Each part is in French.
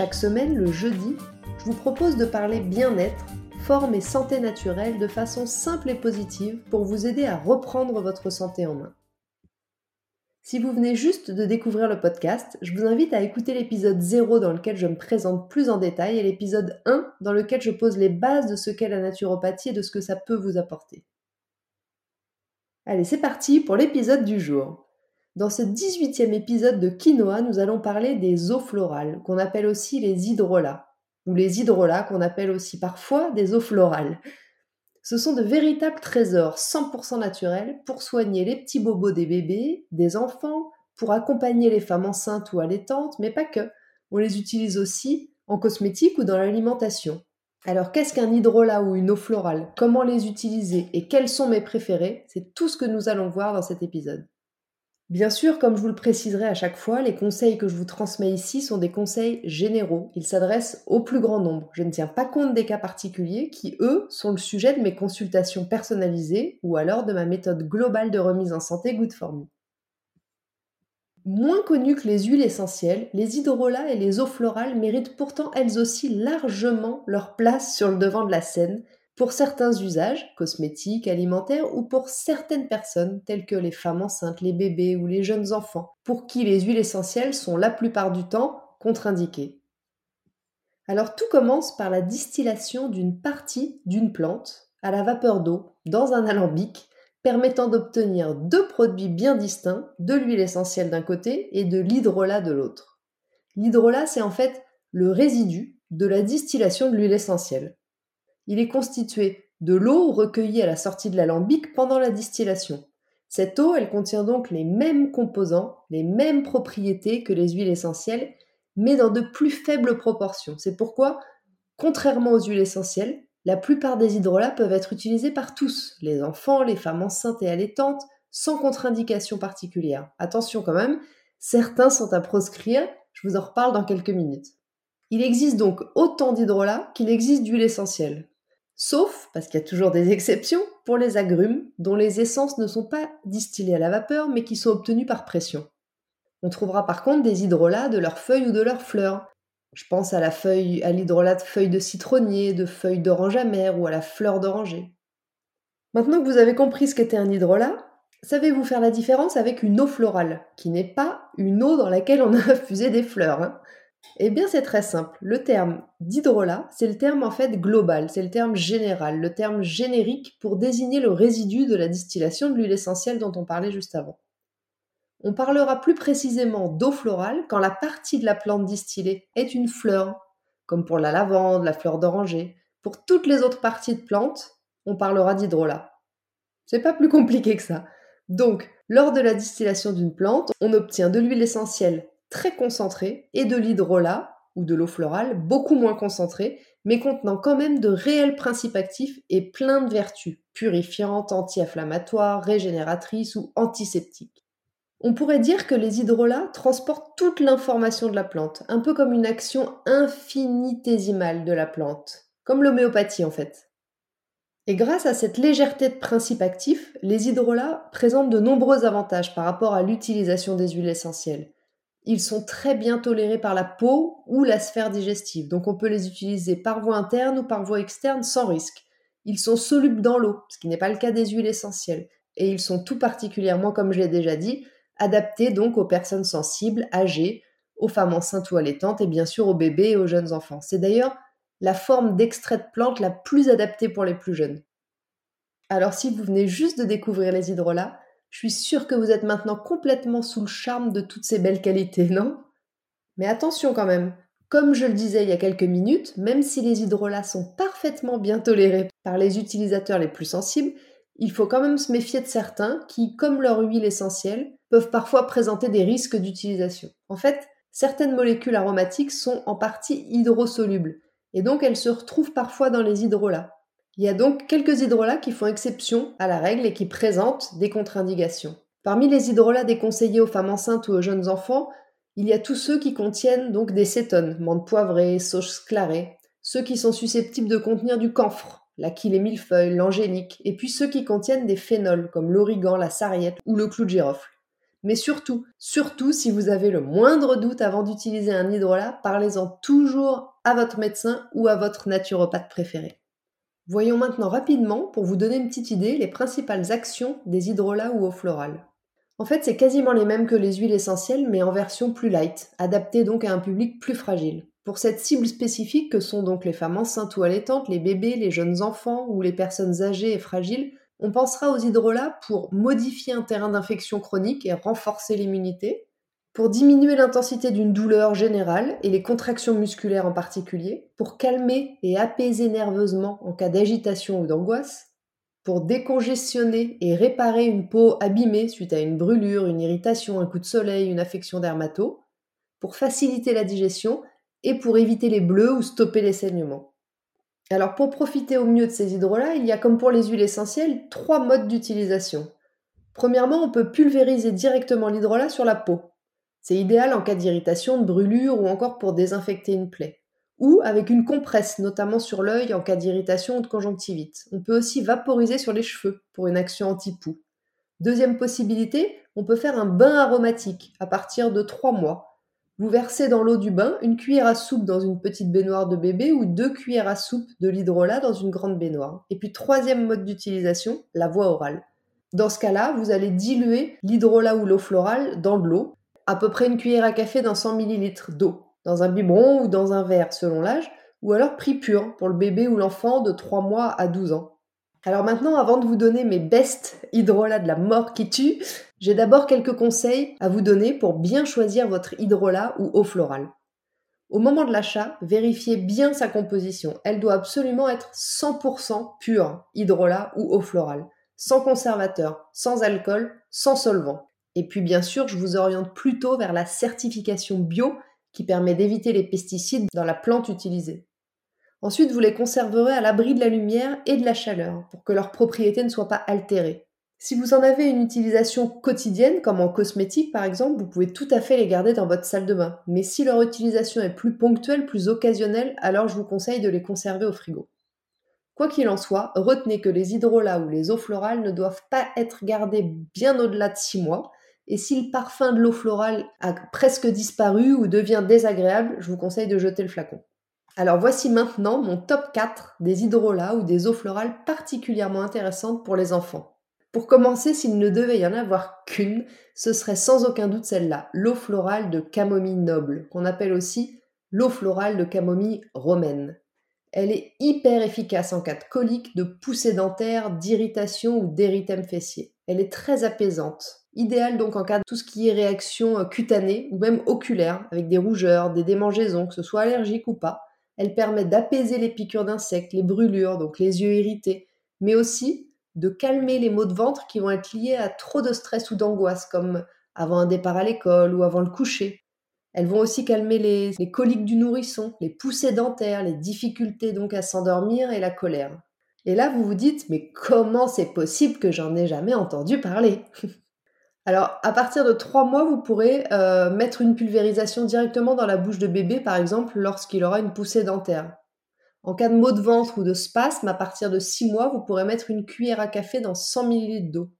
Chaque semaine, le jeudi, je vous propose de parler bien-être, forme et santé naturelle de façon simple et positive pour vous aider à reprendre votre santé en main. Si vous venez juste de découvrir le podcast, je vous invite à écouter l'épisode 0 dans lequel je me présente plus en détail et l'épisode 1 dans lequel je pose les bases de ce qu'est la naturopathie et de ce que ça peut vous apporter. Allez, c'est parti pour l'épisode du jour. Dans ce 18e épisode de Quinoa, nous allons parler des eaux florales, qu'on appelle aussi les hydrolats, ou les hydrolats qu'on appelle aussi parfois des eaux florales. Ce sont de véritables trésors 100% naturels pour soigner les petits bobos des bébés, des enfants, pour accompagner les femmes enceintes ou allaitantes, mais pas que. On les utilise aussi en cosmétique ou dans l'alimentation. Alors qu'est-ce qu'un hydrolat ou une eau florale? Comment les utiliser? Et quels sont mes préférés? C'est tout ce que nous allons voir dans cet épisode. Bien sûr, comme je vous le préciserai à chaque fois, les conseils que je vous transmets ici sont des conseils généraux. Ils s'adressent au plus grand nombre. Je ne tiens pas compte des cas particuliers qui, eux, sont le sujet de mes consultations personnalisées ou alors de ma méthode globale de remise en santé Good for Me. Moins connues que les huiles essentielles, les hydrolats et les eaux florales méritent pourtant elles aussi largement leur place sur le devant de la scène pour certains usages, cosmétiques, alimentaires, ou pour certaines personnes, telles que les femmes enceintes, les bébés ou les jeunes enfants, pour qui les huiles essentielles sont la plupart du temps contre-indiquées. Alors tout commence par la distillation d'une partie d'une plante à la vapeur d'eau dans un alambic permettant d'obtenir deux produits bien distincts, de l'huile essentielle d'un côté et de l'hydrolat de l'autre. L'hydrolat, c'est en fait le résidu de la distillation de l'huile essentielle. Il est constitué de l'eau recueillie à la sortie de l'alambic pendant la distillation. Cette eau, elle contient donc les mêmes composants, les mêmes propriétés que les huiles essentielles, mais dans de plus faibles proportions. C'est pourquoi, contrairement aux huiles essentielles, la plupart des hydrolats peuvent être utilisés par tous, les enfants, les femmes enceintes et allaitantes, sans contre-indication particulière. Attention quand même, certains sont à proscrire, je vous en reparle dans quelques minutes. Il existe donc autant d'hydrolats qu'il existe d'huiles essentielles. Sauf, parce qu'il y a toujours des exceptions, pour les agrumes, dont les essences ne sont pas distillées à la vapeur, mais qui sont obtenues par pression. On trouvera par contre des hydrolats de leurs feuilles ou de leurs fleurs. Je pense à la feuille, à l'hydrolat de feuilles de citronnier, de feuilles d'orange amère ou à la fleur d'oranger. Maintenant que vous avez compris ce qu'était un hydrolat, savez-vous faire la différence avec une eau florale, qui n'est pas une eau dans laquelle on a infusé des fleurs hein? Eh bien, c'est très simple. Le terme d'hydrolat, c'est le terme en fait global, c'est le terme général, le terme générique pour désigner le résidu de la distillation de l'huile essentielle dont on parlait juste avant. On parlera plus précisément d'eau florale quand la partie de la plante distillée est une fleur, comme pour la lavande, la fleur d'oranger. Pour toutes les autres parties de plante, on parlera d'hydrolat. C'est pas plus compliqué que ça. Donc, lors de la distillation d'une plante, on obtient de l'huile essentielle très concentré et de l'hydrolat ou de l'eau florale beaucoup moins concentré, mais contenant quand même de réels principes actifs et plein de vertus, purifiantes, anti-inflammatoires, régénératrices ou antiseptiques. On pourrait dire que les hydrolats transportent toute l'information de la plante, un peu comme une action infinitésimale de la plante, comme l'homéopathie en fait. Et grâce à cette légèreté de principes actifs, les hydrolats présentent de nombreux avantages par rapport à l'utilisation des huiles essentielles. Ils sont très bien tolérés par la peau ou la sphère digestive, donc on peut les utiliser par voie interne ou par voie externe sans risque. Ils sont solubles dans l'eau, ce qui n'est pas le cas des huiles essentielles, et ils sont tout particulièrement, comme je l'ai déjà dit, adaptés donc aux personnes sensibles, âgées, aux femmes enceintes ou allaitantes et bien sûr aux bébés et aux jeunes enfants. C'est d'ailleurs la forme d'extrait de plante la plus adaptée pour les plus jeunes. Alors si vous venez juste de découvrir les hydrolats, je suis sûre que vous êtes maintenant complètement sous le charme de toutes ces belles qualités, non? Mais attention quand même, comme je le disais il y a quelques minutes, même si les hydrolats sont parfaitement bien tolérés par les utilisateurs les plus sensibles, il faut quand même se méfier de certains qui, comme leur huile essentielle, peuvent parfois présenter des risques d'utilisation. En fait, Certaines molécules aromatiques sont en partie hydrosolubles, et donc elles se retrouvent parfois dans les hydrolats. Il y a donc quelques hydrolats qui font exception à la règle et qui présentent des contre-indications. Parmi les hydrolats déconseillés aux femmes enceintes ou aux jeunes enfants, il y a tous ceux qui contiennent donc des cétones, menthe poivrée, sauge clarée, ceux qui sont susceptibles de contenir du camphre, la quille et millefeuille, l'angélique, et puis ceux qui contiennent des phénols comme l'origan, la sarriette ou le clou de girofle. Mais surtout, surtout si vous avez le moindre doute avant d'utiliser un hydrolat, parlez-en toujours à votre médecin ou à votre naturopathe préféré. Voyons maintenant rapidement, pour vous donner une petite idée, les principales actions des hydrolats ou eau florale. En fait, c'est quasiment les mêmes que les huiles essentielles, mais en version plus light, adaptée donc à un public plus fragile. Pour cette cible spécifique que sont donc les femmes enceintes ou allaitantes, les bébés, les jeunes enfants ou les personnes âgées et fragiles, on pensera aux hydrolats pour modifier un terrain d'infection chronique et renforcer l'immunité, pour diminuer l'intensité d'une douleur générale et les contractions musculaires en particulier, pour calmer et apaiser nerveusement en cas d'agitation ou d'angoisse, pour décongestionner et réparer une peau abîmée suite à une brûlure, une irritation, un coup de soleil, une affection dermato, pour faciliter la digestion et pour éviter les bleus ou stopper les saignements. Alors pour profiter au mieux de ces hydrolats, il y a comme pour les huiles essentielles trois modes d'utilisation. Premièrement, on peut pulvériser directement l'hydrolat sur la peau. C'est idéal en cas d'irritation, de brûlure ou encore pour désinfecter une plaie. Ou avec une compresse, notamment sur l'œil en cas d'irritation ou de conjonctivite. On peut aussi vaporiser sur les cheveux pour une action anti-poux. Deuxième possibilité, on peut faire un bain aromatique à partir de 3 mois vous versez dans l'eau du bain une cuillère à soupe dans une petite baignoire de bébé ou deux cuillères à soupe de l'hydrolat dans une grande baignoire. Et puis troisième mode d'utilisation, la voie orale. Dans ce cas-là, vous allez diluer l'hydrolat ou l'eau florale dans de l'eau, à peu près une cuillère à café dans 100 ml d'eau, dans un biberon ou dans un verre selon l'âge, ou alors prix pur pour le bébé ou l'enfant de 3 mois à 12 ans. Alors maintenant, avant de vous donner mes best hydrolats de la mort qui tue, j'ai d'abord quelques conseils à vous donner pour bien choisir votre hydrolat ou eau florale. Au moment de l'achat, vérifiez bien sa composition. Elle doit absolument être 100% pure, hydrolat ou eau florale, sans conservateur, sans alcool, sans solvant. Et puis bien sûr, je vous oriente plutôt vers la certification bio qui permet d'éviter les pesticides dans la plante utilisée. Ensuite, vous les conserverez à l'abri de la lumière et de la chaleur pour que leurs propriétés ne soient pas altérées. Si vous en avez une utilisation quotidienne, comme en cosmétique par exemple, vous pouvez tout à fait les garder dans votre salle de bain. Mais si leur utilisation est plus ponctuelle, plus occasionnelle, alors je vous conseille de les conserver au frigo. Quoi qu'il en soit, retenez que les hydrolats ou les eaux florales ne doivent pas être gardés bien au-delà de 6 mois. Et si le parfum de l'eau florale a presque disparu ou devient désagréable, je vous conseille de jeter le flacon. Alors voici maintenant mon top 4 des hydrolats ou des eaux florales particulièrement intéressantes pour les enfants. Pour commencer, s'il ne devait y en avoir qu'une, ce serait sans aucun doute celle-là, l'eau florale de camomille noble, qu'on appelle aussi l'eau florale de camomille romaine. Elle est hyper efficace en cas de colique, de poussée dentaire, d'irritation ou d'érythème fessier. Elle est très apaisante. Idéale donc en cas de tout ce qui est réaction euh, cutanée ou même oculaire, avec des rougeurs, des démangeaisons, que ce soit allergique ou pas. Elle permet d'apaiser les piqûres d'insectes, les brûlures, donc les yeux irrités, mais aussi de calmer les maux de ventre qui vont être liés à trop de stress ou d'angoisse, comme avant un départ à l'école ou avant le coucher. Elles vont aussi calmer les, coliques du nourrisson, les poussées dentaires, les difficultés donc à s'endormir et la colère. Et là, vous vous dites, mais comment c'est possible que j'en ai jamais entendu parler? Alors, à partir de 3 mois, vous pourrez euh, mettre une pulvérisation directement dans la bouche de bébé, par exemple, lorsqu'il aura une poussée dentaire. En cas de maux de ventre ou de spasme, à partir de 6 mois, vous pourrez mettre une cuillère à café dans 100 ml d'eau.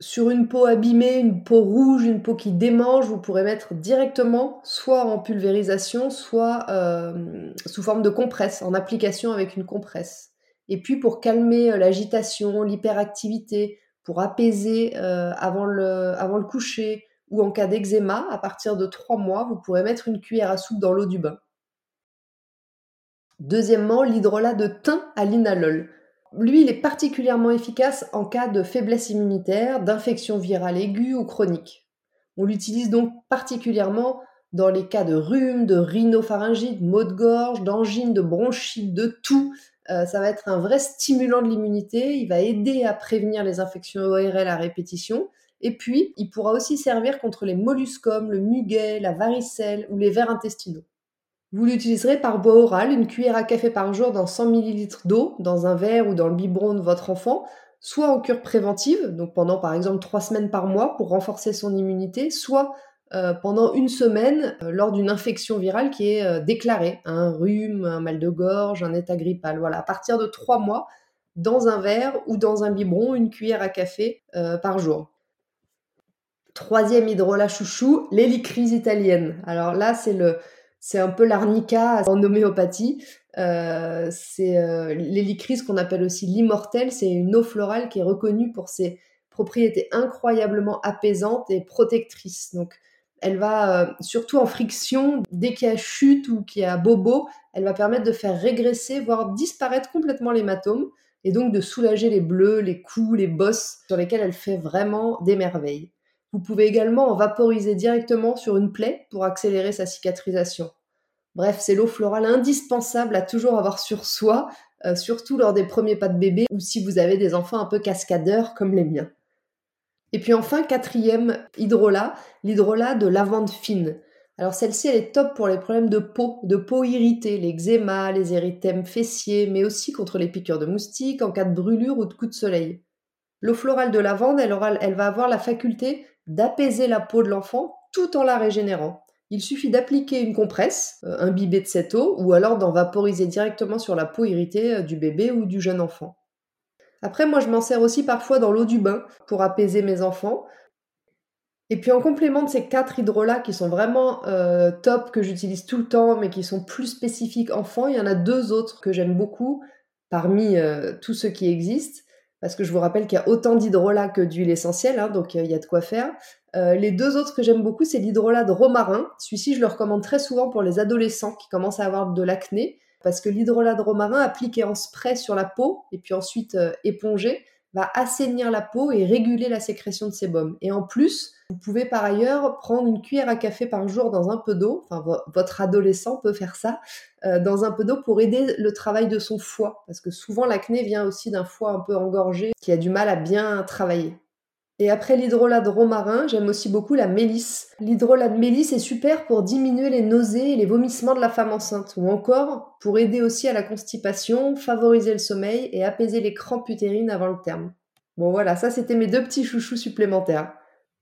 Sur une peau abîmée, une peau rouge, une peau qui démange, vous pourrez mettre directement, soit en pulvérisation, soit euh, sous forme de compresse, en application avec une compresse. Et puis pour calmer euh, l'agitation, l'hyperactivité, pour apaiser euh, avant, le, avant le coucher ou en cas d'eczéma, à partir de 3 mois, vous pourrez mettre une cuillère à soupe dans l'eau du bain. Deuxièmement, l'hydrolat de thym à l'inalol. Lui, il est particulièrement efficace en cas de faiblesse immunitaire, d'infection virale aiguë ou chronique. On l'utilise donc particulièrement dans les cas de rhume, de rhinopharyngite, maux de gorge, d'angine, de bronchite, de tout, euh, ça va être un vrai stimulant de l'immunité. Il va aider à prévenir les infections ORL à répétition Et puis, il pourra aussi servir contre les molluscomes, le muguet, la varicelle ou les vers intestinaux. Vous l'utiliserez par bois oral, une cuillère à café par jour dans 100 ml d'eau, dans un verre ou dans le biberon de votre enfant, soit en cure préventive, donc pendant par exemple 3 semaines par mois pour renforcer son immunité, soit euh, pendant une semaine euh, lors d'une infection virale qui est euh, déclarée, un rhume, un mal de gorge, un état grippal. Voilà, à partir de 3 mois, dans un verre ou dans un biberon, une cuillère à café par jour. Troisième hydrolat chouchou, l'hélicryse italienne. Alors là, c'est le, c'est un peu l'arnica en homéopathie. Euh, c'est euh, l'hélicryse qu'on appelle aussi l'immortel. C'est une eau florale qui est reconnue pour ses propriétés incroyablement apaisantes et protectrices. Donc, elle va, euh, surtout en friction, dès qu'il y a chute ou qu'il y a bobo, elle va permettre de faire régresser, voire disparaître complètement l'hématome, et donc de soulager les bleus, les coups, les bosses, sur lesquels elle fait vraiment des merveilles. Vous pouvez également en vaporiser directement sur une plaie pour accélérer sa cicatrisation. Bref, c'est l'eau florale indispensable à toujours avoir sur soi, euh, surtout lors des premiers pas de bébé ou si vous avez des enfants un peu cascadeurs comme les miens. Et puis enfin, quatrième hydrolat, l'hydrolat de lavande fine. Alors celle-ci, elle est top pour les problèmes de peau, de peau irritée, l'eczéma, les érythèmes fessiers, mais aussi contre les piqûres de moustiques en cas de brûlure ou de coup de soleil. L'eau florale de lavande, elle, elle va avoir la faculté d'apaiser la peau de l'enfant tout en la régénérant. Il suffit d'appliquer une compresse, euh, imbibée de cette eau, ou alors d'en vaporiser directement sur la peau irritée euh, du bébé ou du jeune enfant. Après, moi, je m'en sers aussi parfois dans l'eau du bain pour apaiser mes enfants. Et puis en complément de ces quatre hydrolats qui sont vraiment euh, top, que j'utilise tout le temps, mais qui sont plus spécifiques enfants, il y en a deux autres que j'aime beaucoup parmi tous ceux qui existent parce que je vous rappelle qu'il y a autant d'hydrolat que d'huile essentielle, hein, donc euh, il y a de quoi faire. Euh, les deux autres que j'aime beaucoup, c'est l'hydrolat de romarin. Celui-ci, je le recommande très souvent pour les adolescents qui commencent à avoir de l'acné, parce que l'hydrolat de romarin appliqué en spray sur la peau et puis ensuite euh, épongé va assainir la peau et réguler la sécrétion de sébum. Et en plus, vous pouvez par ailleurs prendre une cuillère à café par jour dans un peu d'eau, enfin votre adolescent peut faire ça, euh, dans un peu d'eau pour aider le travail de son foie, parce que souvent l'acné vient aussi d'un foie un peu engorgé qui a du mal à bien travailler. Et après l'hydrolat de romarin, j'aime aussi beaucoup la mélisse. L'hydrolat de mélisse est super pour diminuer les nausées et les vomissements de la femme enceinte, ou encore pour aider aussi à la constipation, favoriser le sommeil et apaiser les crampes utérines avant le terme. Bon voilà, ça c'était mes deux petits chouchous supplémentaires.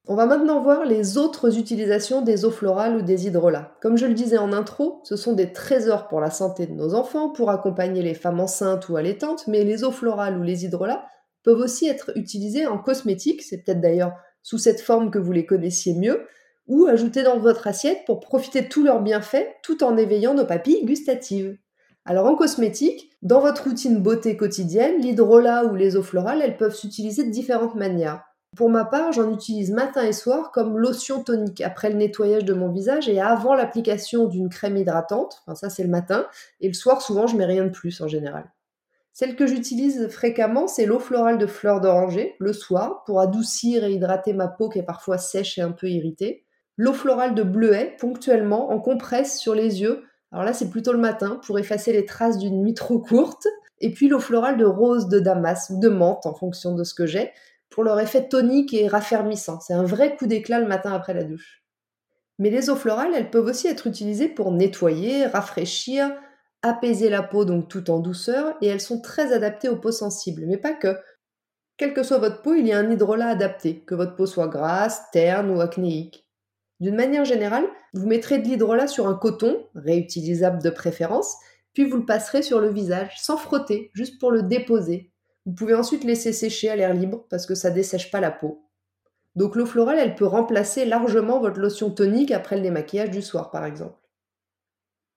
On va maintenant voir les autres utilisations des eaux florales ou des hydrolats. Comme je le disais en intro, ce sont des trésors pour la santé de nos enfants, pour accompagner les femmes enceintes ou allaitantes, mais les eaux florales ou les hydrolats peuvent aussi être utilisés en cosmétique, c'est peut-être d'ailleurs sous cette forme que vous les connaissiez mieux, ou ajoutés dans votre assiette pour profiter de tous leurs bienfaits tout en éveillant nos papilles gustatives. Alors en cosmétique, dans votre routine beauté quotidienne, l'hydrolat ou les eaux florales, elles peuvent s'utiliser de différentes manières. Pour ma part, j'en utilise matin et soir comme lotion tonique après le nettoyage de mon visage et avant l'application d'une crème hydratante. Enfin, ça, c'est le matin. Et le soir, souvent, je mets rien de plus en général. Celle que j'utilise fréquemment, c'est l'eau florale de fleur d'oranger, le soir, pour adoucir et hydrater ma peau qui est parfois sèche et un peu irritée. L'eau florale de bleuet, ponctuellement, en compresse sur les yeux. Alors là, c'est plutôt le matin, pour effacer les traces d'une nuit trop courte. Et puis l'eau florale de rose de damas ou de menthe, en fonction de ce que j'ai, pour leur effet tonique et raffermissant. C'est un vrai coup d'éclat le matin après la douche. Mais les eaux florales, elles peuvent aussi être utilisées pour nettoyer, rafraîchir, apaiser la peau, donc tout en douceur, et elles sont très adaptées aux peaux sensibles, mais pas que. Quelle que soit votre peau, il y a un hydrolat adapté, que votre peau soit grasse, terne ou acnéique. D'une manière générale, vous mettrez de l'hydrolat sur un coton, réutilisable de préférence, puis vous le passerez sur le visage, sans frotter, juste pour le déposer, vous pouvez ensuite laisser sécher à l'air libre parce que ça dessèche pas la peau. Donc l'eau florale, elle peut remplacer largement votre lotion tonique après le démaquillage du soir par exemple.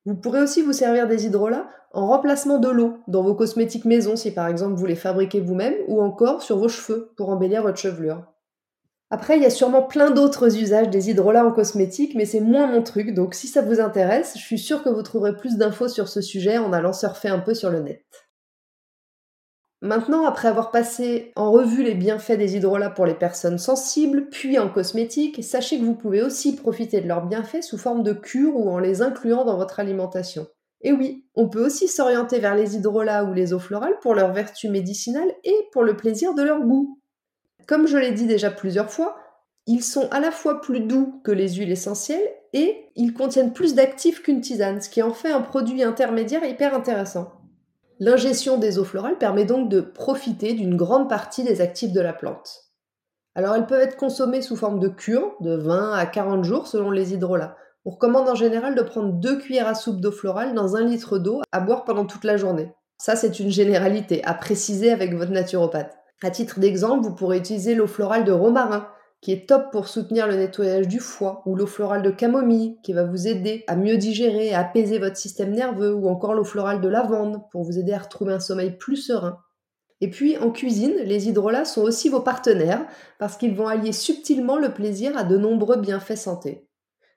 Vous pourrez aussi vous servir des hydrolats en remplacement de l'eau dans vos cosmétiques maison si par exemple vous les fabriquez vous-même ou encore sur vos cheveux pour embellir votre chevelure. Après, il y a sûrement plein d'autres usages des hydrolats en cosmétique, mais c'est moins mon truc, donc si ça vous intéresse, je suis sûre que vous trouverez plus d'infos sur ce sujet en allant surfer un peu sur le net. Maintenant, après avoir passé en revue les bienfaits des hydrolats pour les personnes sensibles, puis en cosmétique, sachez que vous pouvez aussi profiter de leurs bienfaits sous forme de cure ou en les incluant dans votre alimentation. Et oui, on peut aussi s'orienter vers les hydrolats ou les eaux florales pour leurs vertus médicinales et pour le plaisir de leur goût. Comme je l'ai dit déjà plusieurs fois, Ils sont à la fois plus doux que les huiles essentielles et ils contiennent plus d'actifs qu'une tisane, ce qui en fait un produit intermédiaire hyper intéressant. L'ingestion des eaux florales permet donc de profiter d'une grande partie des actifs de la plante. Alors elles peuvent être consommées sous forme de cure, de 20 à 40 jours selon les hydrolats. On recommande en général de prendre 2 cuillères à soupe d'eau florale dans un litre d'eau à boire pendant toute la journée. Ça c'est une généralité à préciser avec votre naturopathe. À titre d'exemple, vous pourrez utiliser l'eau florale de romarin qui est top pour soutenir le nettoyage du foie, ou l'eau florale de camomille, qui va vous aider à mieux digérer et à apaiser votre système nerveux, ou encore l'eau florale de lavande, pour vous aider à retrouver un sommeil plus serein. Et puis en cuisine, les hydrolats sont aussi vos partenaires, parce qu'ils vont allier subtilement le plaisir à de nombreux bienfaits santé.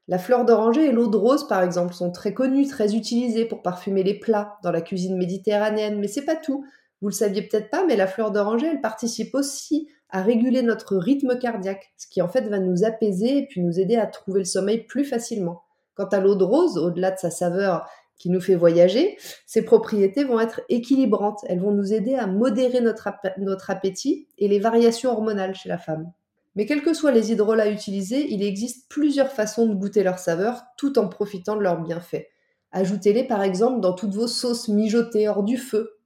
La fleur d'oranger et l'eau de rose, par exemple, sont très connues, très utilisées pour parfumer les plats dans la cuisine méditerranéenne, mais c'est pas tout. Vous le saviez peut-être pas, mais la fleur d'oranger, elle participe aussi à réguler notre rythme cardiaque, ce qui en fait va nous apaiser et puis nous aider à trouver le sommeil plus facilement. Quant à l'eau de rose, au-delà de sa saveur qui nous fait voyager, ses propriétés vont être équilibrantes. Elles vont nous aider à modérer notre, notre appétit et les variations hormonales chez la femme. Mais quels que soient les hydrolats utilisés, il existe plusieurs façons de goûter leur saveur tout en profitant de leurs bienfaits. Ajoutez-les par exemple dans toutes vos sauces mijotées hors du feu,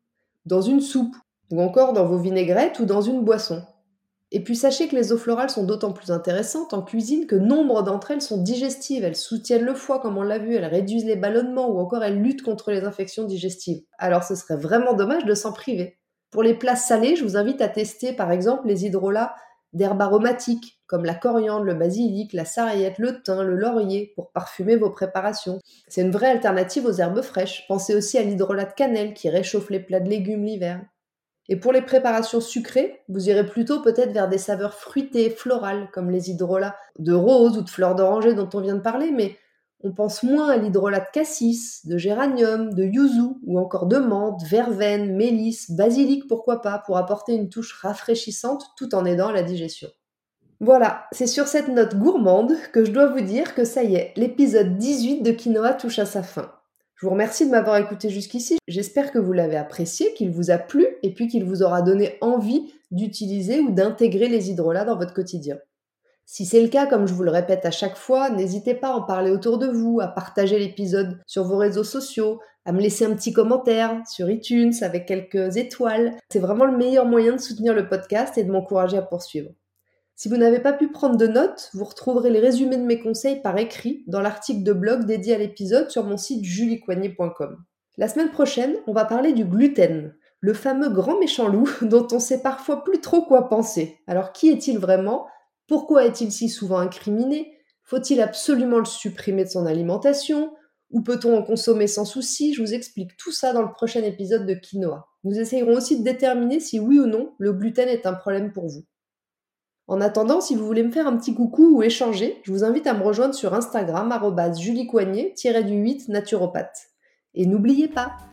dans une soupe, ou encore dans vos vinaigrettes ou dans une boisson. Et puis sachez que les eaux florales sont d'autant plus intéressantes en cuisine que nombre d'entre elles sont digestives, elles soutiennent le foie comme on l'a vu, elles réduisent les ballonnements ou encore elles luttent contre les infections digestives. Alors ce serait vraiment dommage de s'en priver. Pour les plats salés, je vous invite à tester par exemple les hydrolats d'herbes aromatiques comme la coriandre, le basilic, la sarriette, le thym, le laurier pour parfumer vos préparations. C'est une vraie alternative aux herbes fraîches. Pensez aussi à l'hydrolat de cannelle qui réchauffe les plats de légumes l'hiver. Et pour les préparations sucrées, vous irez plutôt peut-être vers des saveurs fruitées, florales, comme les hydrolats de rose ou de fleurs d'oranger dont on vient de parler, mais on pense moins à l'hydrolat de cassis, de géranium, de yuzu, ou encore de menthe, verveine, mélisse, basilic, pourquoi pas, pour apporter une touche rafraîchissante tout en aidant à la digestion. Voilà, c'est sur cette note gourmande que je dois vous dire que ça y est, l'épisode 18 de Quinoa touche à sa fin. Je vous remercie de m'avoir écouté jusqu'ici. J'espère que vous l'avez apprécié, qu'il vous a plu et puis qu'il vous aura donné envie d'utiliser ou d'intégrer les hydrolats dans votre quotidien. Si c'est le cas, comme je vous le répète à chaque fois, n'hésitez pas à en parler autour de vous, à partager l'épisode sur vos réseaux sociaux, à me laisser un petit commentaire sur iTunes avec quelques étoiles. C'est vraiment le meilleur moyen de soutenir le podcast et de m'encourager à poursuivre. Si vous n'avez pas pu prendre de notes, vous retrouverez les résumés de mes conseils par écrit dans l'article de blog dédié à l'épisode sur mon site juliecoignet.com. La semaine prochaine, on va parler du gluten, le fameux grand méchant loup dont on sait parfois plus trop quoi penser. Alors qui est-il vraiment? Pourquoi est-il si souvent incriminé? Faut-il absolument le supprimer de son alimentation? Ou peut-on en consommer sans souci? Je vous explique tout ça dans le prochain épisode de Quinoa. Nous essayerons aussi de déterminer si oui ou non le gluten est un problème pour vous. En attendant, si vous voulez me faire un petit coucou ou échanger, je vous invite à me rejoindre sur Instagram, juliecoignet-du8 naturopathe. Et n'oubliez pas,